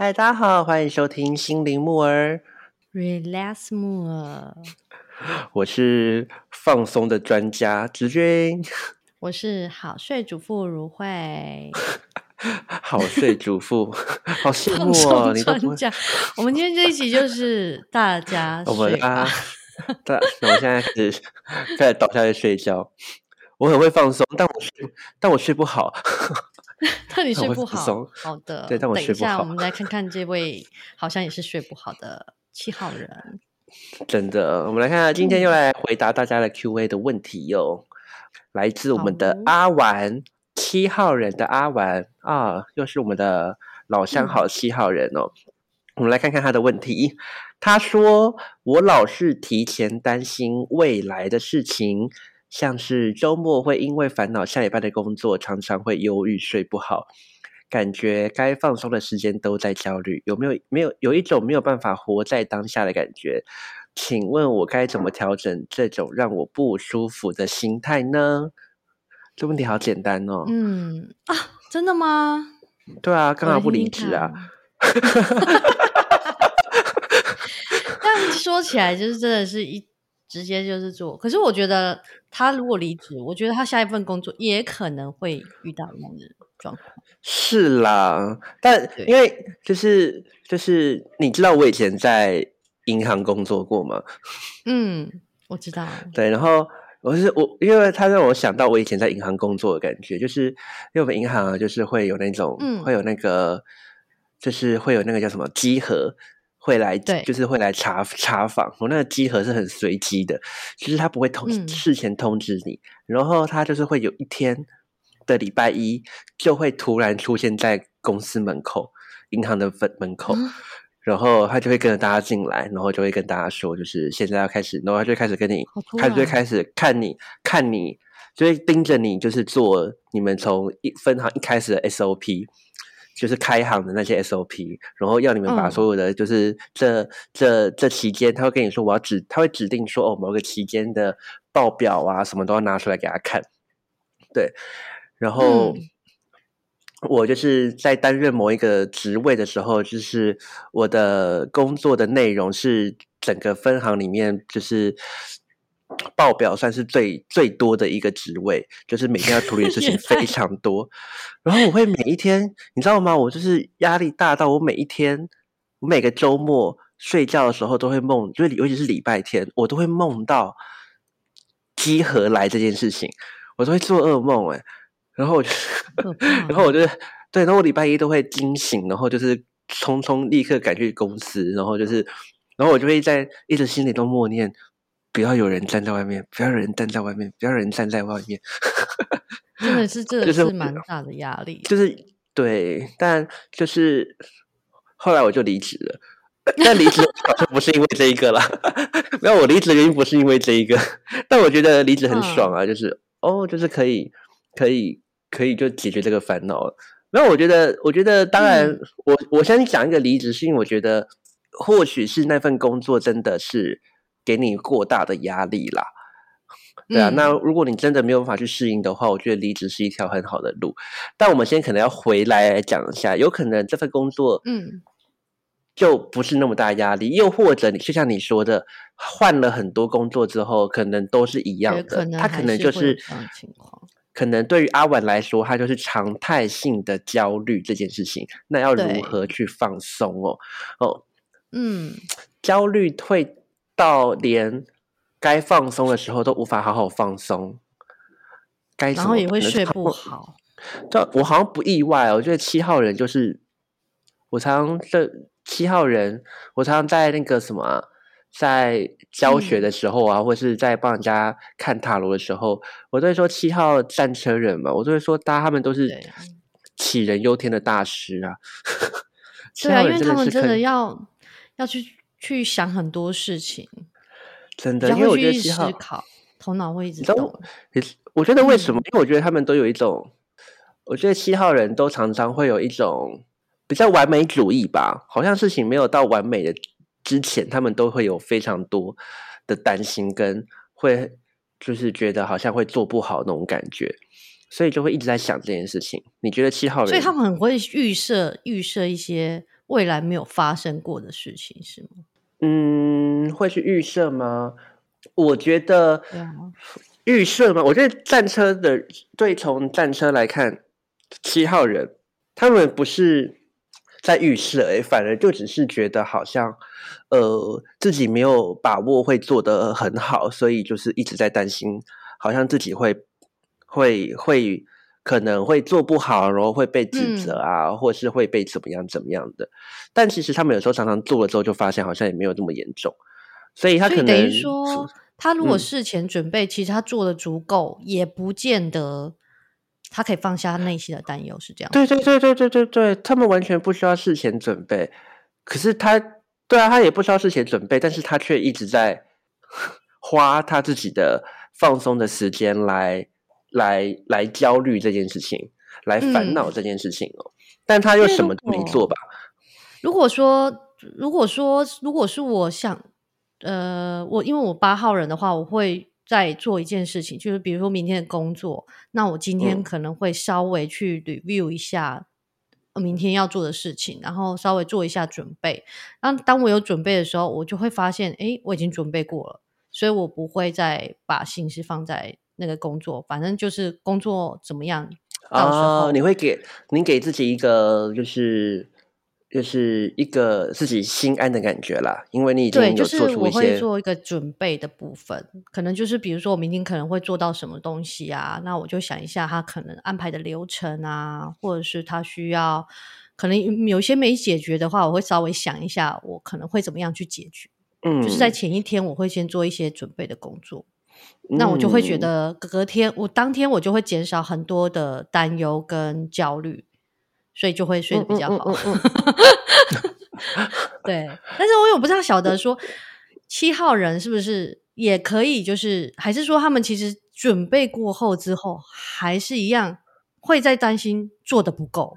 嗨，大家好，欢迎收听心灵木儿，Relax more，我是放松的专家直君，我是好睡主妇如慧，好睡主妇，好羡放慕哦，你。我们今天这一集就是大家我们啊，但那我现在开始开始倒下去睡觉，我很会放松，但我睡但我睡不好，但你 但我会睡不好，好的，对但我等一下我们来看看这位好像也是睡不好的七号人。真的，我们来看看，今天又来回答大家的 Q&A 的问题哟、来自我们的阿丸七号人的阿丸啊，又是我们的老相好七号人哦。我们来看看他的问题。他说：“我老是提前担心未来的事情，像是周末会因为烦恼下礼拜的工作，常常会忧郁睡不好，感觉该放松的时间都在焦虑，有没有没有有一种没有办法活在当下的感觉？请问我该怎么调整这种让我不舒服的心态呢？”这问题好简单哦。嗯啊，真的吗？对啊，干嘛不离职啊？但说起来，就是真的是一直接就是做。可是我觉得他如果离职，我觉得他下一份工作也可能会遇到一样的状况。是啦，但因为就是就是你知道我以前在银行工作过吗？嗯，我知道。对，然后我是我，因为他让我想到我以前在银行工作的感觉，就是因为我们银行啊，就是会有那种，嗯会有那个，就是会有那个叫什么稽核。会来，对。就是会来查查访。我那个集合是很随机的，就是他不会通、嗯。事前通知你，然后他就是会有一天的礼拜一就会突然出现在公司门口，银行的分门口，嗯。然后他就会跟着大家进来，然后就会跟大家说，就是现在要开始，然后他就开始跟你他就会开始看你，看你，就会盯着你，就是做你们从一分行一开始的 SOP，就是开行的那些 SOP，然后要你们把嗯所有的就是这、这这期间，他会跟你说我要指，他会指定说哦某个期间的报表啊什么都要拿出来给他看，对，然后。嗯我就是在担任某一个职位的时候，就是我的工作的内容是整个分行里面就是报表算是最最多的一个职位，就是每天要处理的事情非 常多。然后我会每一天，你知道吗？我就是压力大到我每一天，我每个周末睡觉的时候都会梦，就是尤其是礼拜天，我都会梦到集合来这件事情，我都会做噩梦哎、然后我就。然后我就对，然后我礼拜一都会惊醒，然后就是匆匆立刻赶去公司，然后就是，然后我就会在一直心里都默念，不要有人站在外面，不要有人站在外面，不要有人站在外面，真的是，这 就是个是蛮大的压力。就是对，但就是后来我就离职了。但离职好像不是因为这一个啦，没有我离职的原因不是因为这一个，但我觉得离职很爽啊，就是哦，就是可以可以可以就解决这个烦恼了。没有，我觉得我觉得当然，嗯我我先讲一个离职，是因为我觉得或许是那份工作真的是给你过大的压力啦。对啊，嗯那如果你真的没有办法去适应的话，我觉得离职是一条很好的路。但我们先可能要回来来讲一下，有可能这份工作，嗯，就不是那么大压力，又或者你就像你说的，换了很多工作之后，可能都是一样的也可，能他可能就是。可能对于阿婉来说，他就是常态性的焦虑这件事情，那要如何去放松哦？哦，嗯，焦虑会到连该放松的时候都无法好好放松，该然后也会睡不好。这我好像不意外哦，我觉得七号人就是我常常这七号人，我常常在那个什么啊、在教学嗯的时候啊，或是在帮人家看塔罗的时候，我都会说七号战车人嘛，我都会说，大家他们都是杞人忧天的大师啊。七 对啊，因为他们真的要要去去想很多事情，真的，因为我觉得七号思考，头脑会一直动。也是，我觉得为嗯什么？因为我觉得他们都有一种，我觉得七号人都常常会有一种比较完美主义吧，好像事情没有到完美的之前，他们都会有非常多的担心，跟会就是觉得好像会做不好那种感觉，所以就会一直在想这件事情。你觉得七号人？所以他们很会预设预设一些未来没有发生过的事情，是吗？嗯，会去预设吗？我觉得预设吗？我觉得战车的对从战车来看，七号人他们不是在预设、欸，反而就只是觉得好像呃自己没有把握会做得很好，所以就是一直在担心，好像自己会会会可能会做不好，然后会被指责啊，或是会被怎么样怎么样的。但其实他们有时候常常做了之后，就发现好像也没有那么严重，所以他可能等于说，他如果嗯事前准备，其实他做的足够，也不见得他可以放下他内心的担忧，是这样。对对对对对对对，他们完全不需要事前准备，可是他，对啊，他也不需要事前准备，但是他却一直在 花他自己的放松的时间来来来焦虑这件事情，来烦恼嗯这件事情哦。但他又什么都没做吧？如果说，如果说，如果是我想，呃，我因为我八号人的话，我会再做一件事情，就是比如说明天的工作，那我今天嗯可能会稍微去 review 一下呃明天要做的事情，然后稍微做一下准备。然后当我有准备的时候，我就会发现，哎，我已经准备过了，所以我不会再把心思放在那个工作，反正就是工作怎么样，到时啊，候你会给你给自己一个就是就是一个自己心安的感觉啦，因为你已经对，有就是我做出一些会做一个准备的部分，可能就是比如说我明天可能会做到什么东西啊，那我就想一下他可能安排的流程啊，或者是他需要可能有些没解决的话，我会稍微想一下我可能会怎么样去解决，嗯，就是在前一天我会先做一些准备的工作，那我就会觉嗯得隔天我当天我就会减少很多的担忧跟焦虑，所以就会睡得比较好。对，但是我也不太晓得说七号人是不是也可以，就是还是说他们其实准备过后之后，还是一样会在担心做的不够。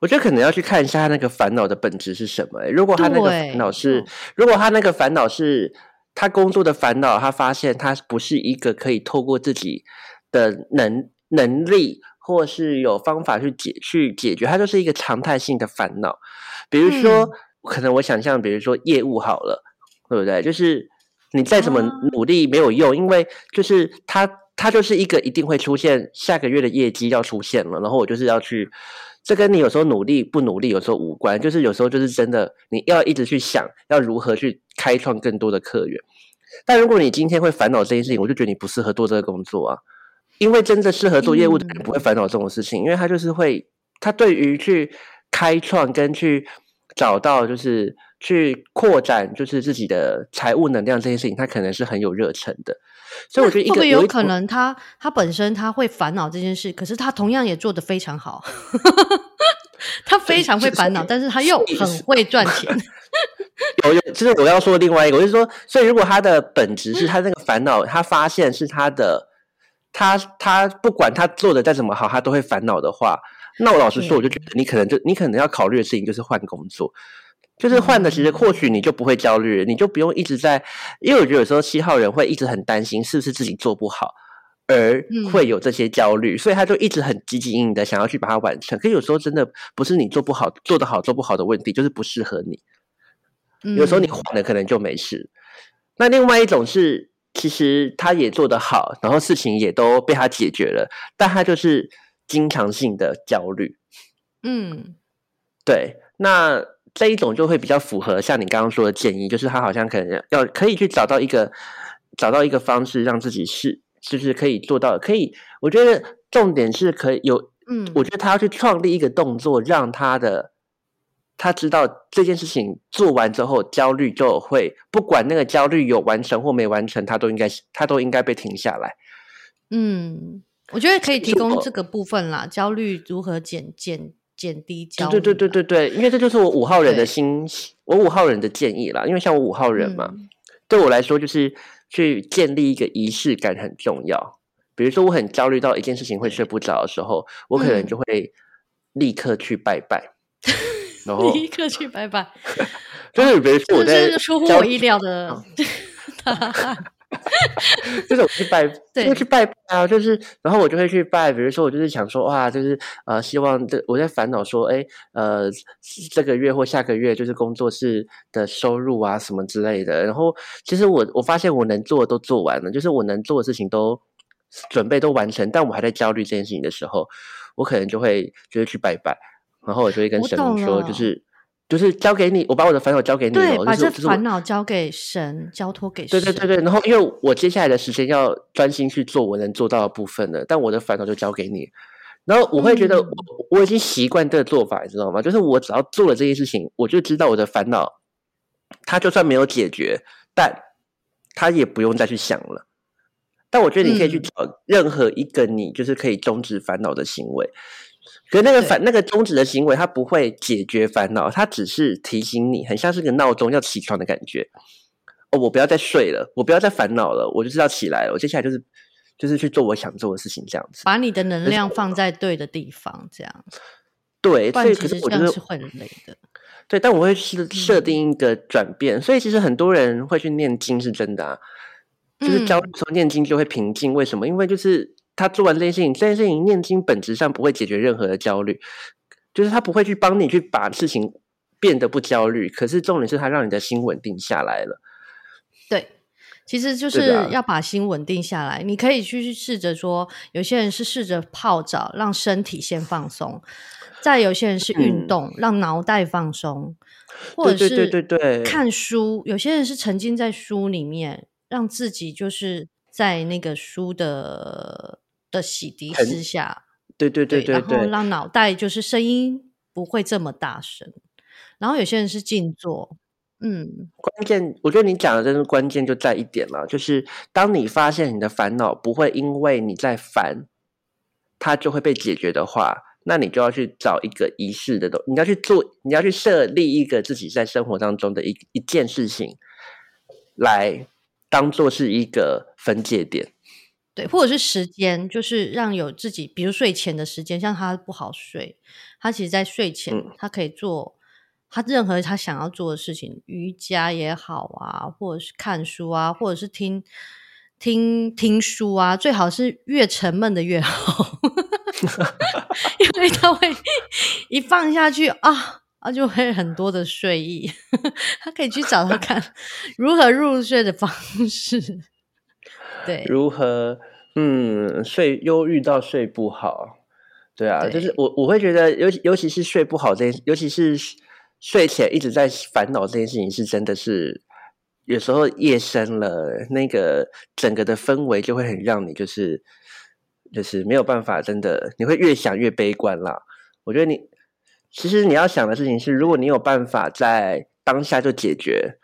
我觉得可能要去看一下他那个烦恼的本质是什么、欸。如果他那个烦恼是嗯，如果他那个烦恼是他工作的烦恼，他发现他不是一个可以透过自己的能能力或是有方法去解去解决，他就是一个常态性的烦恼。比如说，嗯可能我想象，比如说业务好了，对不对？就是你再怎么啊努力没有用，因为就是他，他就是一个一定会出现下个月的业绩要出现了，然后我就是要去。这跟你有时候努力不努力有时候无关，就是有时候就是真的你要一直去想要如何去开创更多的客源。但如果你今天会烦恼这件事情，我就觉得你不适合做这个工作啊，因为真的适合做业务的人嗯不会烦恼这种事情，因为他就是会，他对于去开创跟去找到就是去扩展就是自己的财务能量这件事情，他可能是很有热忱的。所以我觉得一会不会个有可能他他本身他会烦恼这件事，可是他同样也做得非常好。他非常会烦恼，但是他又 很会赚钱。有有，就是我要说另外一个，我就是说，所以如果他的本质是他那个烦恼，他发现是他的，他他不管他做的再怎么好，他都会烦恼的话，那我老实说，我就觉得你可能就你可能要考虑的事情就是换工作，就是换的，其实或许你就不会焦虑，你就不用一直在，因为我觉得有时候七号人会一直很担心是不是自己做不好。而会有这些焦虑，所以他就一直很积极营营的想要去把它完成。可有时候真的不是你做不好、做得好、做不好的问题，就是不适合你。有时候你嗯换了可能就没事。那另外一种是，其实他也做得好，然后事情也都被他解决了，但他就是经常性的焦虑。嗯对，那这一种就会比较符合像你刚刚说的建议，就是他好像可能要可以去找到一个找到一个方式，让自己是就是可以做到，可以。我觉得重点是可以有，嗯，我觉得他要去创立一个动作，让他的他知道这件事情做完之后，焦虑就会不管那个焦虑有完成或没完成，他都应该他都应该被停下来。嗯，我觉得可以提供这个部分啦，焦虑如何减减减低焦虑。对对对对对对，因为这就是我五号人的心，我五号人的建议啦。因为像我五号人嘛，嗯对我来说就是去建立一个仪式感很重要。比如说我很焦虑到一件事情会睡不着的时候，我可能嗯就会立刻去拜拜，然后立刻去拜拜，就是比如说我在这是出乎我意料的。就是我去拜，就去拜啊，就是然后我就会去拜，比如说我就是想说哇，就是呃，希望这我在烦恼说，哎，呃，这个月或下个月就是工作室的收入啊什么之类的。然后其实我我发现我能做的都做完了，就是我能做的事情都准备都完成，但我还在焦虑这件事情的时候，我可能就会就是去拜拜，然后我就会跟神明说，就是。就是交给你，我把我的烦恼交给你，对，把这烦恼交给神，交托给神。对对对对，然后因为我接下来的时间要专心去做我能做到的部分了，但我的烦恼就交给你。然后我会觉得我我已经习惯这个做法，你知道吗？就是我只要做了这件事情，我就知道我的烦恼，他就算没有解决，但他也不用再去想了。但我觉得你可以去找任何一个你就是可以终止烦恼的行为。可那个烦那个终止的行为，它不会解决烦恼，它只是提醒你，很像是个闹钟要起床的感觉。哦，我不要再睡了，我不要再烦恼了，我就知道起来了。我接下来就是就是去做我想做的事情，这样子。把你的能量放在对的地方，这样。对，所以其实我觉得是会累的。对，但我会设设定一个转变，所以其实很多人会去念经，是真的啊。就是教说念经就会平静，为什么？因为就是。他做完这件事情，这件事情念经本质上不会解决任何的焦虑，就是他不会去帮你去把事情变得不焦虑。可是重点是他让你的心稳定下来了。对，其实就是要把心稳定下来。你可以去试着说，有些人是试着泡澡，让身体先放松；再有些人是运动，让脑袋放松，或者是对对对看书。有些人是沉浸在书里面，让自己就是在那个书的。的洗涤之下，对对对对，然后让脑袋就是声音不会这么大声。然后有些人是静坐，嗯，关键我觉得你讲的真是关键就在一点了，就是当你发现你的烦恼不会因为你在烦，它就会被解决的话，那你就要去找一个仪式的东，你要去做，你要去设立一个自己在生活当中的一一件事情，来当做是一个分界点。对，或者是时间，就是让有自己，比如睡前的时间，像他不好睡，他其实，在睡前，他可以做他任何他想要做的事情，瑜伽也好啊，或者是看书啊，或者是听听听书啊，最好是越沉闷的越好，因为他会一放下去啊，啊，就会很多的睡意，他可以去找他看 如何入睡的方式。对，如何嗯睡忧郁到睡不好？对啊，就是我我会觉得，尤其尤其是睡不好这件，尤其是睡前一直在烦恼这件事情，是真的是有时候夜深了，那个整个的氛围就会很让你就是就是没有办法，真的你会越想越悲观啦。我觉得你其实你要想的事情是，如果你有办法在当下就解决。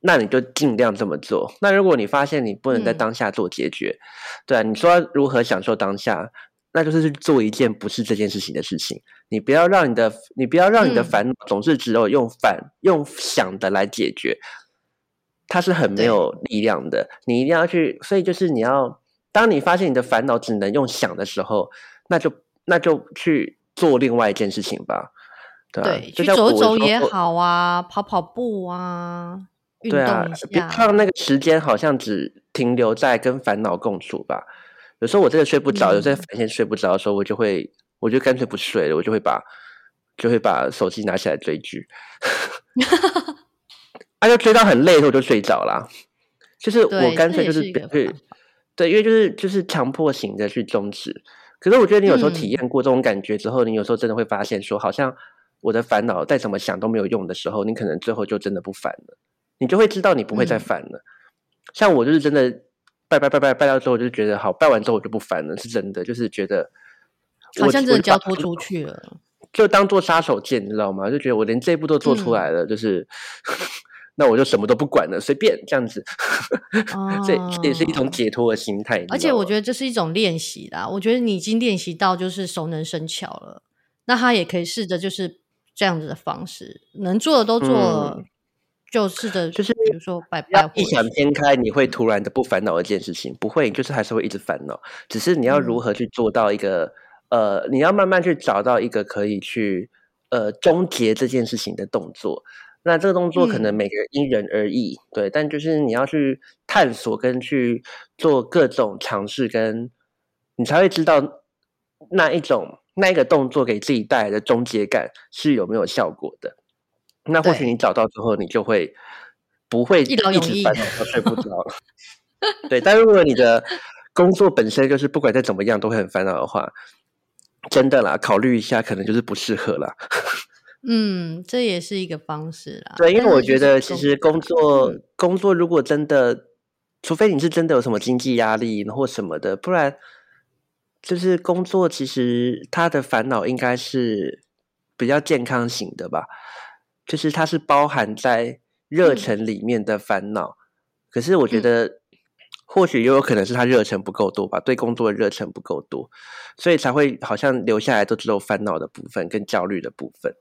那你就尽量这么做。那如果你发现你不能在当下做解决，对啊，你说如何享受当下，那就是去做一件不是这件事情的事情。你不要让你的，你不要让你的烦恼总是只有用反用想的来解决，它是很没有力量的。你一定要去，所以就是你要，当你发现你的烦恼只能用想的时候，那就那就去做另外一件事情吧。对，去走走也好啊，跑跑步啊。对啊，别让那个时间好像只停留在跟烦恼共处吧。有时候我真的睡不着，有时候发现睡不着的时候，我就会，我就干脆不睡了，我就会把，就会把手机拿起来追剧。啊，就追到很累的时候就睡着了。就是我干脆就是对，对，因为就是就是强迫型的去终止。可是我觉得你有时候体验过这种感觉之后，你有时候真的会发现说，好像我的烦恼再怎么想都没有用的时候，你可能最后就真的不烦了。你就会知道你不会再犯了。像我就是真的拜拜拜拜拜到之后，就觉得好拜完之后我就不烦了，是真的，就是觉得好像真的交托出去了，就当做杀手锏，你知道吗？就觉得我连这一步都做出来了，就是 那我就什么都不管了，随便这样子。这这也是一种解脱的心态。而且我觉得这是一种练习啦。我觉得你已经练习到就是熟能生巧了，那他也可以试着就是这样子的方式，能做的都做了。就是的，就是比如说，拜拜，异想天开，你会突然的不烦恼一件事情，不会，就是还是会一直烦恼。只是你要如何去做到一个，呃，你要慢慢去找到一个可以去，呃，终结这件事情的动作。那这个动作可能每个人因人而异，对，但就是你要去。探索跟去做各种尝试，跟你才会知道那一种那一个动作给自己带来的终结感是有没有效果的。那或许你找到之后，你就会不会一直烦恼到睡不着了。对，但如果你的工作本身就是不管再怎么样都会很烦恼的话，真的啦，考虑一下，可能就是不适合啦。嗯，这也是一个方式啦。对，因为我觉得其实工作嗯工作如果真的，除非你是真的有什么经济压力或什么的，不然就是工作其实他的烦恼应该是比较健康型的吧，就是它是包含在热嗯忱里面的烦恼。可是我觉嗯得，或许也有可能是他热忱不够多吧，对工作的热忱不够多，所以才会好像留下来都只有烦恼的部分跟焦虑的部分。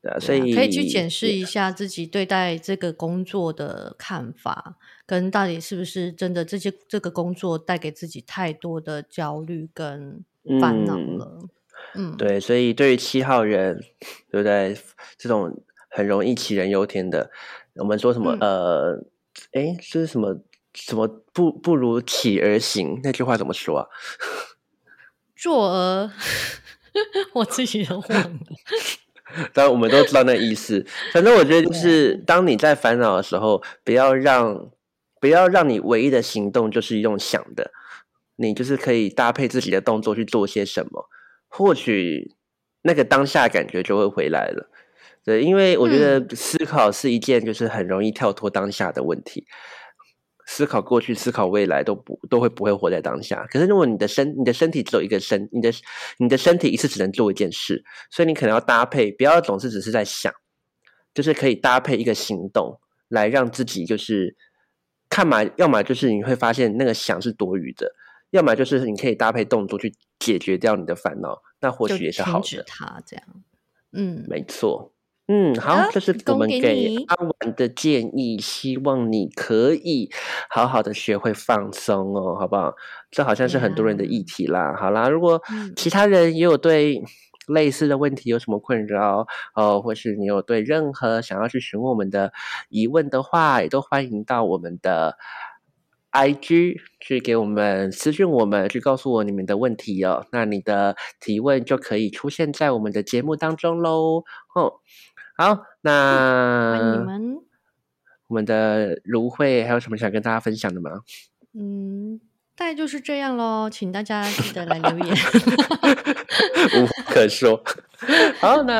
对啊，所以可以去检视一下自己对待这个工作的看法，跟到底是不是真的这些这个工作带给自己太多的焦虑跟烦恼嗯了。嗯，对，所以对于七号人，对不对？这种很容易杞人忧天的，我们说什么？嗯呃，诶，是什么？什么不不如起而行？那句话怎么说啊？做而 我自己都忘了。当然，我们都知道那意思。反正我觉得，就是当你在烦恼的时候，不要让不要让你唯一的行动就是用想的，你就是可以搭配自己的动作去做些什么，或许那个当下感觉就会回来了。对，因为我觉得思考是一件就是很容易跳脱当下的问题。思考过去、思考未来都不都会不会活在当下。可是如果你的身你的身体只有一个身，你的你的身体一次只能做一件事，所以你可能要搭配，不要总是只是在想，就是可以搭配一个行动来让自己就是看嘛，要么就是你会发现那个想是多余的，要么就是你可以搭配动作去解决掉你的烦恼，那或许也是好的。它这样。嗯，没错，嗯，好，好这是我们给阿婉的建议，希望你可以好好的学会放松哦，好不好？这好像是很多人的议题啦。好啦，如果嗯其他人也有对类似的问题有什么困扰，哦，或是你有对任何想要去询问我们的疑问的话，也都欢迎到我们的 IG 去给我们私讯我们，去告诉我你们的问题哦。那你的提问就可以出现在我们的节目当中喽。哦，好，那你们。我们的芦荟还有什么想跟大家分享的吗？嗯，大概就是这样喽，请大家记得来留言。无话可说。好，那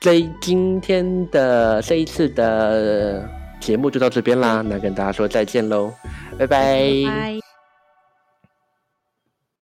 这今天的这一次的节目就到这边啦，那跟大家说再见喽，拜拜拜。